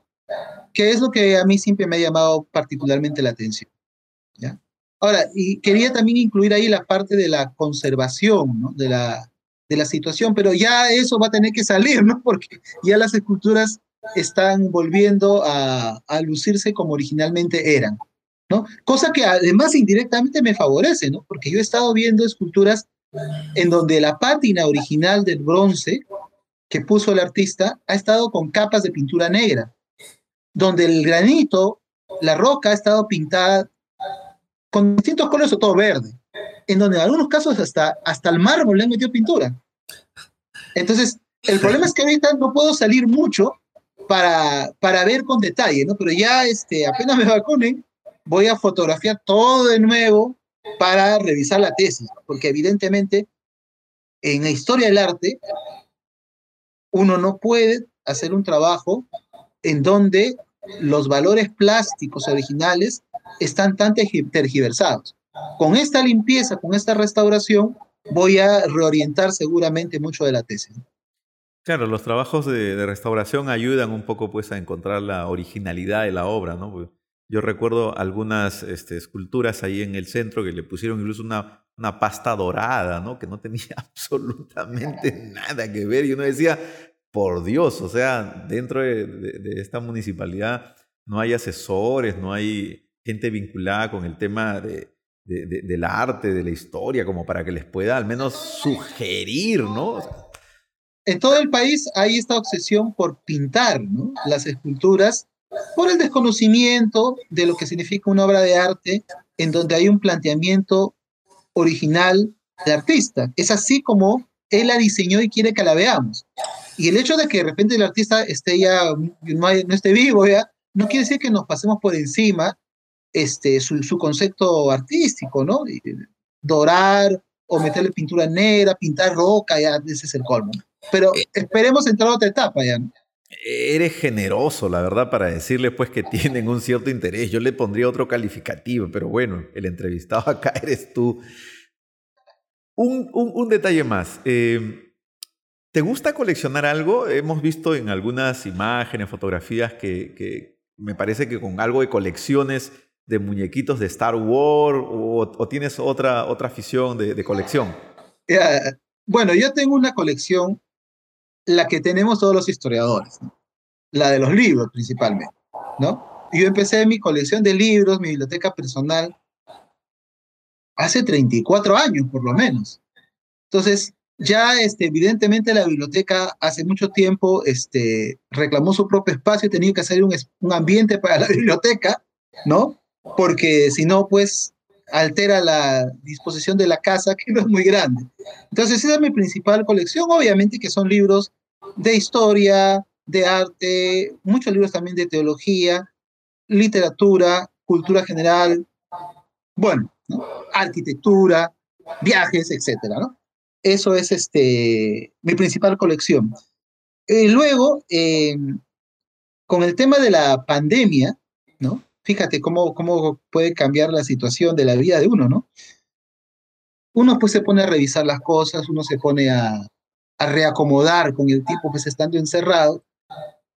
Que es lo que a mí siempre me ha llamado particularmente la atención, ¿ya? Ahora, y quería también incluir ahí la parte de la conservación, ¿no? De la, de la situación, pero ya eso va a tener que salir, ¿no? Porque ya las esculturas están volviendo a, a lucirse como originalmente eran, Cosa que además indirectamente me favorece, ¿no? Porque yo he estado viendo esculturas en donde la pátina original del bronce que puso el artista ha estado con capas de pintura negra, donde el granito, la roca ha estado pintada con distintos colores o todo verde, en donde en algunos casos hasta, hasta el mármol le han metido pintura. Entonces, el problema es que ahorita no puedo salir mucho para, para ver con detalle, ¿no? Pero ya este, apenas me vacunen, voy a fotografiar todo de nuevo para revisar la tesis, porque evidentemente en la historia del arte uno no puede hacer un trabajo en donde los valores plásticos originales están tan tergiversados. Con esta limpieza, con esta restauración, voy a reorientar seguramente mucho de la tesis. Claro, los trabajos de, restauración ayudan un poco pues a encontrar la originalidad de la obra, ¿no? Yo recuerdo algunas este, esculturas ahí en el centro que le pusieron incluso una, una pasta dorada, ¿no? Que no tenía absolutamente nada que ver. Y uno decía, por Dios, o sea, dentro de, esta municipalidad no hay asesores, no hay gente vinculada con el tema de, del arte, de la historia, como para que les pueda al menos sugerir, ¿no? en todo el país hay esta obsesión por pintar ¿no? las esculturas por el desconocimiento de lo que significa una obra de arte en donde hay un planteamiento original del artista. Es así como él la diseñó y quiere que la veamos. Y el hecho de que de repente el artista esté ya, no, esté vivo ya, no quiere decir que nos pasemos por encima este, su, su concepto artístico, ¿no? Dorar o meterle pintura negra, pintar roca, ya ese es el colmo. Pero eh, esperemos entrar a otra etapa ya. Eres generoso, la verdad, para decirle pues que tienen un cierto interés. Yo le pondría otro calificativo, pero bueno, el entrevistado acá eres tú. Un, un, detalle más. Eh, ¿Te gusta coleccionar algo? Hemos visto en algunas imágenes, fotografías que, que, me parece que con algo de colecciones de muñequitos de Star Wars o, tienes otra, otra afición de, de colección. bueno, yo tengo una colección la que tenemos todos los historiadores, la de los libros principalmente, ¿no? Yo empecé mi colección de libros, mi biblioteca personal, hace 34 años por lo menos. Entonces, ya este, evidentemente la biblioteca hace mucho tiempo este, reclamó su propio espacio, tenía que hacer un ambiente para la biblioteca, ¿no? Porque si no, pues altera la disposición de la casa, que no es muy grande. Entonces, esa es mi principal colección, obviamente que son libros de historia, de arte, muchos libros también de teología, literatura, cultura general, bueno, arquitectura, viajes, etcétera, ¿no? Eso es este, mi principal colección. Y luego, eh, con el tema de la pandemia, ¿no? Fíjate cómo, cómo puede cambiar la situación de la vida de uno, ¿no? Uno pues se pone a revisar las cosas, uno se pone a, reacomodar con el tipo pues estando encerrado,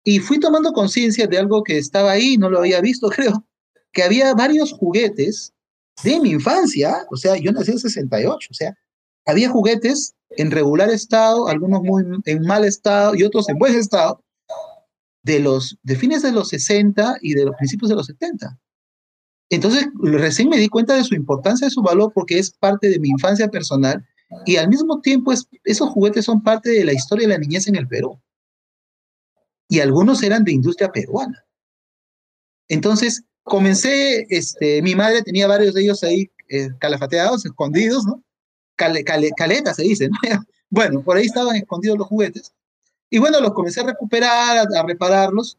y fui tomando conciencia de algo que estaba ahí, no lo había visto, creo, que había varios juguetes de mi infancia, o sea, yo nací en 68, o sea, había juguetes en regular estado, algunos muy en mal estado y otros en buen estado, de los fines de los 60 y de los principios de los 70. Entonces, recién me di cuenta de su importancia, de su valor, porque es parte de mi infancia personal y al mismo tiempo es, esos juguetes son parte de la historia de la niñez en el Perú. Y algunos eran de industria peruana. Entonces, comencé, este, mi madre tenía varios de ellos ahí eh, calafateados, escondidos, ¿no? caleta se dice, ¿no? bueno, por ahí estaban escondidos los juguetes. Y bueno, los comencé a recuperar, a, repararlos.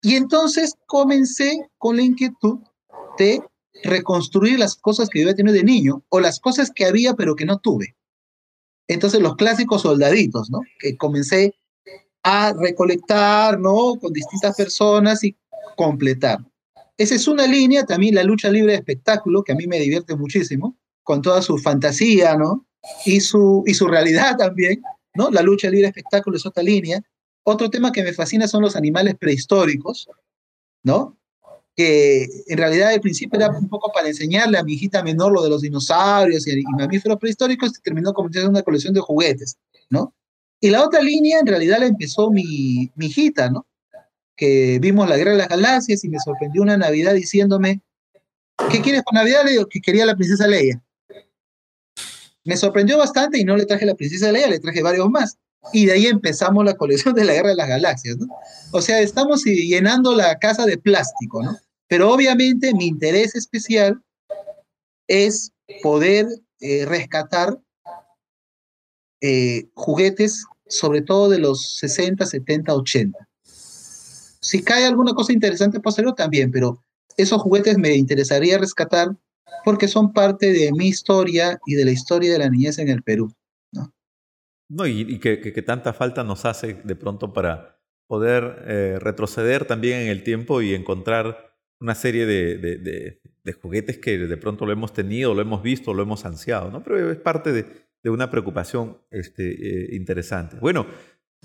Y entonces comencé con la inquietud de reconstruir las cosas que yo había tenido de niño o las cosas que había pero que no tuve. Entonces los clásicos soldaditos, ¿no? Que comencé a recolectar, ¿no? Con distintas personas y completar. Esa es una línea, también la lucha libre de espectáculo, que a mí me divierte muchísimo, con toda su fantasía, ¿no? Y su, y su realidad también, ¿no? La lucha libre espectáculo es otra línea. Otro tema que me fascina son los animales prehistóricos, ¿no? que en realidad al principio era un poco para enseñarle a mi hijita menor lo de los dinosaurios y, mamíferos prehistóricos, y terminó convirtiendo en una colección de juguetes, ¿no? Y la otra línea en realidad la empezó mi, mi hijita, ¿no? Que vimos la Guerra de las Galaxias y me sorprendió una Navidad diciéndome, ¿qué quieres para Navidad? Le digo, que quería la princesa Leia. Me sorprendió bastante y no le traje la princesa Leia, le traje varios más. Y de ahí empezamos la colección de la Guerra de las Galaxias. O sea, estamos llenando la casa de plástico, ¿no? Pero obviamente mi interés especial es poder eh, rescatar eh, juguetes, sobre todo de los 60, 70, 80. Si cae alguna cosa interesante posterior también, pero esos juguetes me interesaría rescatar porque son parte de mi historia y de la historia de la niñez en el Perú. No, y, que, tanta falta nos hace de pronto para poder eh, retroceder también en el tiempo y encontrar una serie de, juguetes que de pronto lo hemos tenido, lo hemos visto, lo hemos ansiado, ¿no? Pero es parte de, una preocupación este, eh, interesante. Bueno.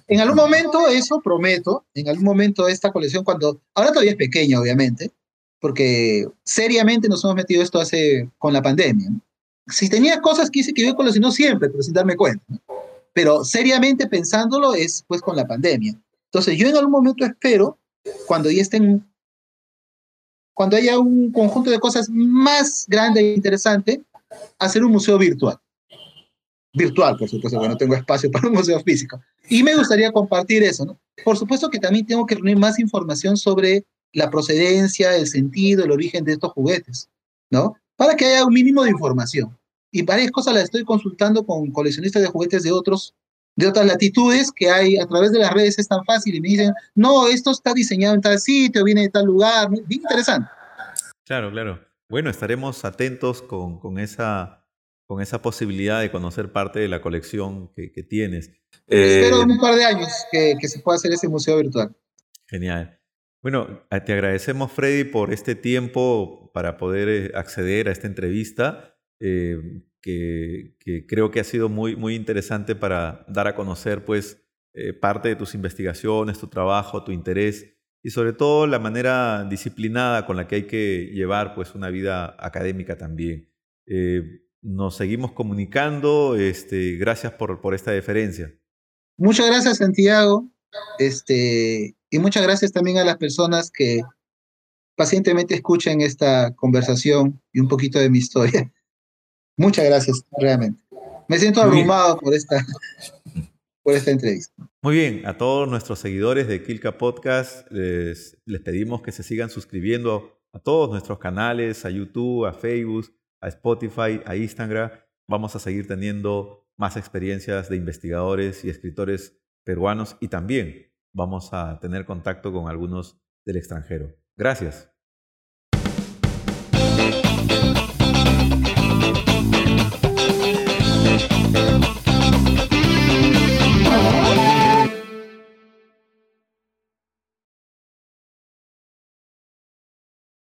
En algún momento, eso prometo, en algún momento esta colección, cuando, ahora todavía es pequeña, obviamente, porque seriamente nos hemos metido esto hace, con la pandemia. Si tenía cosas que hice que yo coleccionó siempre, pero sin darme cuenta. ¿no? pero seriamente pensándolo es pues con la pandemia. Entonces yo en algún momento espero, cuando ya estén, cuando haya un conjunto de cosas más grande e interesante, hacer un museo virtual. Virtual, por supuesto, porque no tengo espacio para un museo físico. Y me gustaría compartir eso, ¿no? Por supuesto que también tengo que reunir más información sobre la procedencia, el sentido, el origen de estos juguetes, ¿no? Para que haya un mínimo de información y varias cosas las estoy consultando con coleccionistas de juguetes de otros de otras latitudes que hay a través de las redes es tan fácil y me dicen, no, esto está diseñado en tal sitio, viene de tal lugar, bien interesante. Claro, claro. Bueno, estaremos atentos con, con esa, con esa posibilidad de conocer parte de la colección que, que tienes. Espero en un par de años que, que se pueda hacer ese museo virtual. Genial. Bueno, te agradecemos, Freddy, por este tiempo para poder eh, acceder a esta entrevista. Eh, que, creo que ha sido muy, muy interesante para dar a conocer pues, eh, parte de tus investigaciones, tu trabajo, tu interés y sobre todo la manera disciplinada con la que hay que llevar pues, una vida académica también. Nos seguimos comunicando, este, gracias por, por esta deferencia. Muchas gracias Santiago este, y muchas gracias también a las personas que pacientemente escuchan esta conversación y un poquito de mi historia. Muchas gracias, realmente. Me siento abrumado por esta, por esta entrevista. Muy bien, a todos nuestros seguidores de Kilka Podcast les, les pedimos que se sigan suscribiendo a todos nuestros canales, a YouTube, a Facebook, a Spotify, a Instagram. Vamos a seguir teniendo más experiencias de investigadores y escritores peruanos y también vamos a tener contacto con algunos del extranjero. Gracias.